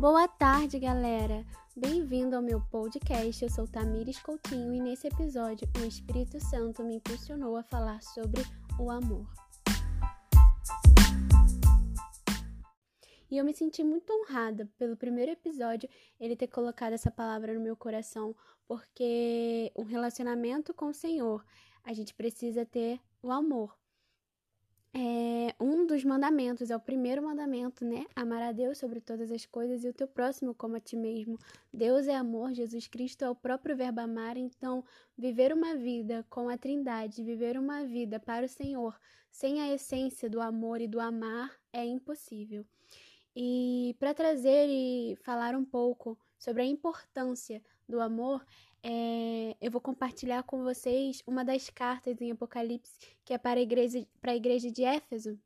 Boa tarde, galera! Bem-vindo ao meu podcast. Eu sou Tamires Coutinho e nesse episódio o Espírito Santo me impulsionou a falar sobre o amor. E eu me senti muito honrada pelo primeiro episódio ele ter colocado essa palavra no meu coração, porque um relacionamento com o Senhor, a gente precisa ter o amor é um dos mandamentos, é o primeiro mandamento, né? Amar a Deus sobre todas as coisas e o teu próximo como a ti mesmo. Deus é amor, Jesus Cristo é o próprio verbo amar, então viver uma vida com a Trindade, viver uma vida para o Senhor, sem a essência do amor e do amar, é impossível. E para trazer e falar um pouco sobre a importância do amor, é, eu vou compartilhar com vocês uma das cartas em Apocalipse que é para a igreja, para a igreja de Éfeso.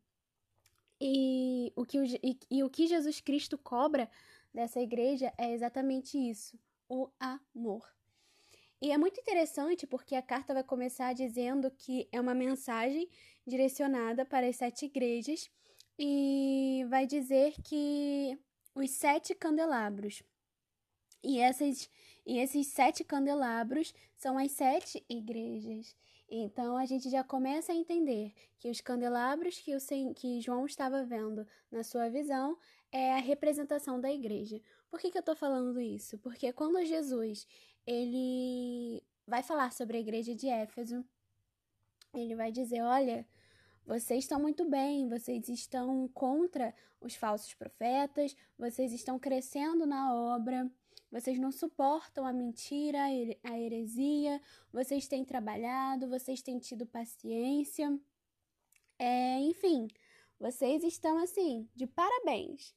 E o, que e, e o que Jesus Cristo cobra dessa igreja é exatamente isso: o amor. E é muito interessante porque a carta vai começar dizendo que é uma mensagem direcionada para as sete igrejas e vai dizer que os sete candelabros e, essas, e esses sete candelabros são as sete igrejas. Então a gente já começa a entender que os candelabros que, o, que João estava vendo na sua visão é a representação da igreja. Por que, que eu estou falando isso? Porque quando Jesus ele vai falar sobre a igreja de Éfeso, ele vai dizer: olha, vocês estão muito bem, vocês estão contra os falsos profetas, vocês estão crescendo na obra, vocês não suportam a mentira, a heresia, vocês têm trabalhado, vocês têm tido paciência. É, enfim, vocês estão assim, de parabéns.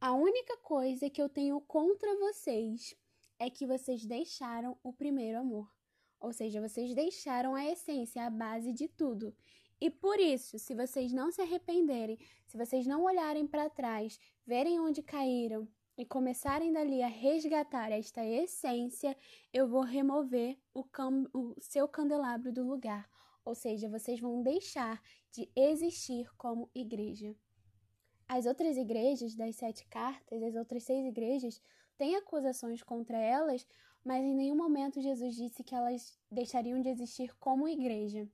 A única coisa que eu tenho contra vocês é que vocês deixaram o primeiro amor. Ou seja, vocês deixaram a essência, a base de tudo. E por isso, se vocês não se arrependerem, se vocês não olharem para trás, verem onde caíram, e começarem dali a resgatar esta essência, eu vou remover o, o seu candelabro do lugar. Ou seja, vocês vão deixar de existir como igreja. As outras igrejas das sete cartas, as outras seis igrejas, têm acusações contra elas, mas em nenhum momento Jesus disse que elas deixariam de existir como igreja.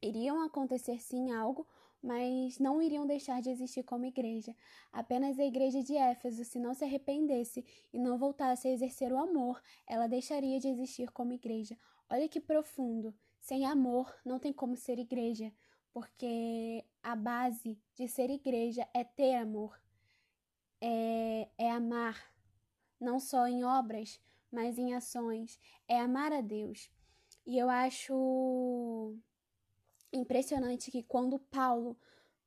Iriam acontecer sim algo, mas não iriam deixar de existir como igreja. Apenas a igreja de Éfeso, se não se arrependesse e não voltasse a exercer o amor, ela deixaria de existir como igreja. Olha que profundo. Sem amor não tem como ser igreja, porque a base de ser igreja é ter amor, é, é amar, não só em obras, mas em ações, é amar a Deus. E eu acho impressionante que quando Paulo,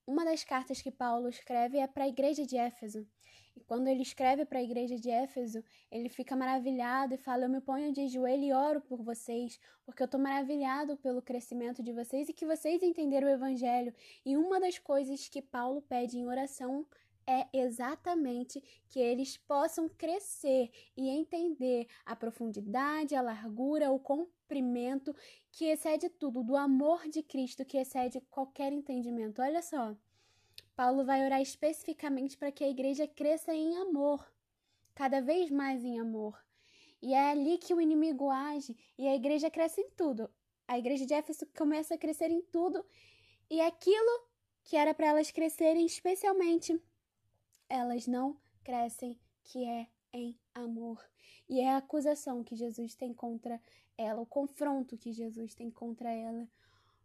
uma das cartas que Paulo escreve é para a igreja de Éfeso. E quando ele escreve para a igreja de Éfeso, ele fica maravilhado e fala: Eu me ponho de joelho e oro por vocês, porque eu estou maravilhado pelo crescimento de vocês e que vocês entenderam o evangelho. E uma das coisas que Paulo pede em oração é exatamente que eles possam crescer e entender a profundidade, a largura, o comprimento que excede tudo, do amor de Cristo que excede qualquer entendimento. Olha só, Paulo vai orar especificamente para que a igreja cresça em amor, cada vez mais em amor. E é ali que o inimigo age e a igreja cresce em tudo. A igreja de Éfeso começa a crescer em tudo e aquilo que era para elas crescerem especialmente elas não crescem, que é em amor. E é a acusação que Jesus tem contra ela, o confronto que Jesus tem contra ela.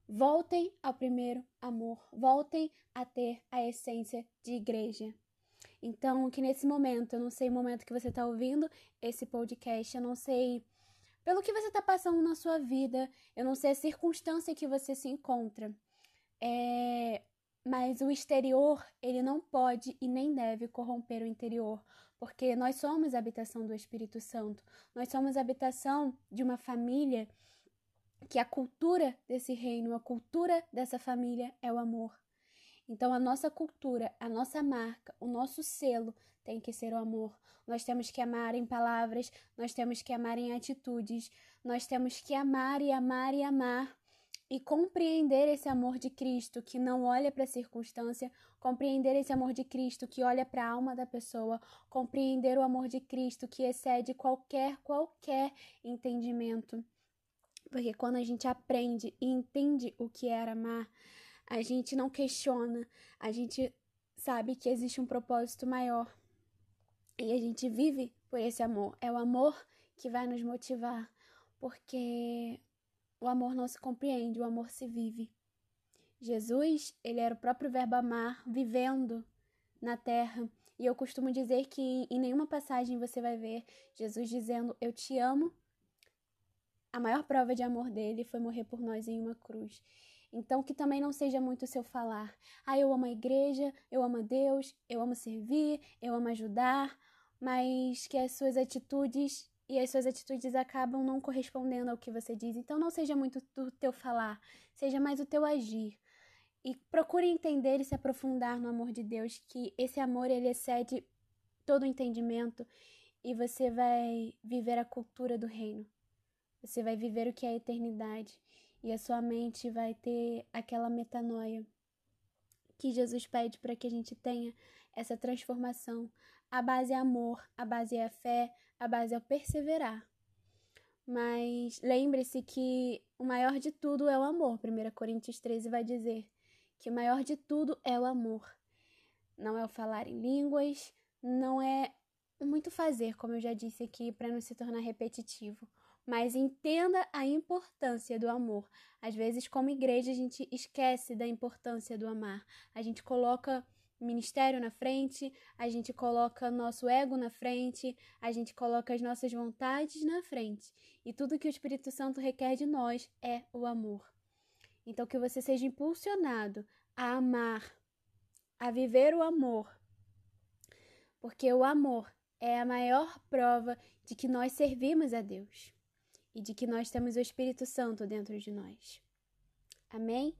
Voltem ao primeiro amor, voltem a ter a essência de igreja. Então, que nesse momento, eu não sei o momento que você está ouvindo esse podcast, eu não sei pelo que você está passando na sua vida, eu não sei a circunstância que você se encontra. É, mas o exterior, ele não pode e nem deve corromper o interior, porque nós somos a habitação do Espírito Santo. Nós somos a habitação de uma família que a cultura desse reino, a cultura dessa família é o amor. Então a nossa cultura, a nossa marca, o nosso selo tem que ser o amor. Nós temos que amar em palavras, nós temos que amar em atitudes, nós temos que amar e amar e amar e compreender esse amor de Cristo que não olha para a circunstância, compreender esse amor de Cristo que olha para a alma da pessoa, compreender o amor de Cristo que excede qualquer qualquer entendimento. Porque quando a gente aprende e entende o que é amar, a gente não questiona, a gente sabe que existe um propósito maior. E a gente vive por esse amor. É o amor que vai nos motivar, porque amor não se compreende, o amor se vive. Jesus, ele era o próprio verbo amar vivendo na terra. E eu costumo dizer que em nenhuma passagem você vai ver Jesus dizendo eu te amo. A maior prova de amor dele foi morrer por nós em uma cruz. Então, que também não seja muito o seu falar. Ah, eu amo a igreja, eu amo a Deus, eu amo servir, eu amo ajudar, mas que as suas atitudes e as suas atitudes acabam não correspondendo ao que você diz. Então não seja muito o teu falar, seja mais o teu agir. E procure entender e se aprofundar no amor de Deus, que esse amor ele excede todo o entendimento e você vai viver a cultura do reino. Você vai viver o que é a eternidade e a sua mente vai ter aquela metanoia que Jesus pede para que a gente tenha essa transformação. A base é amor, a base é a fé, a base é o perseverar. Mas lembre-se que o maior de tudo é o amor. 1 Coríntios 13 vai dizer que o maior de tudo é o amor. Não é o falar em línguas, não é muito fazer, como eu já disse aqui, para não se tornar repetitivo. Mas entenda a importância do amor. Às vezes, como igreja, a gente esquece da importância do amar. A gente coloca ministério na frente, a gente coloca nosso ego na frente, a gente coloca as nossas vontades na frente. E tudo que o Espírito Santo requer de nós é o amor. Então, que você seja impulsionado a amar, a viver o amor. Porque o amor é a maior prova de que nós servimos a Deus e de que nós temos o Espírito Santo dentro de nós. Amém?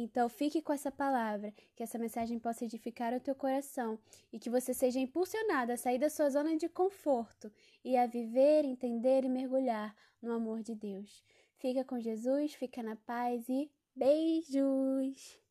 Então fique com essa palavra, que essa mensagem possa edificar o teu coração e que você seja impulsionado a sair da sua zona de conforto e a viver, entender e mergulhar no amor de Deus. Fica com Jesus, fica na paz e beijos!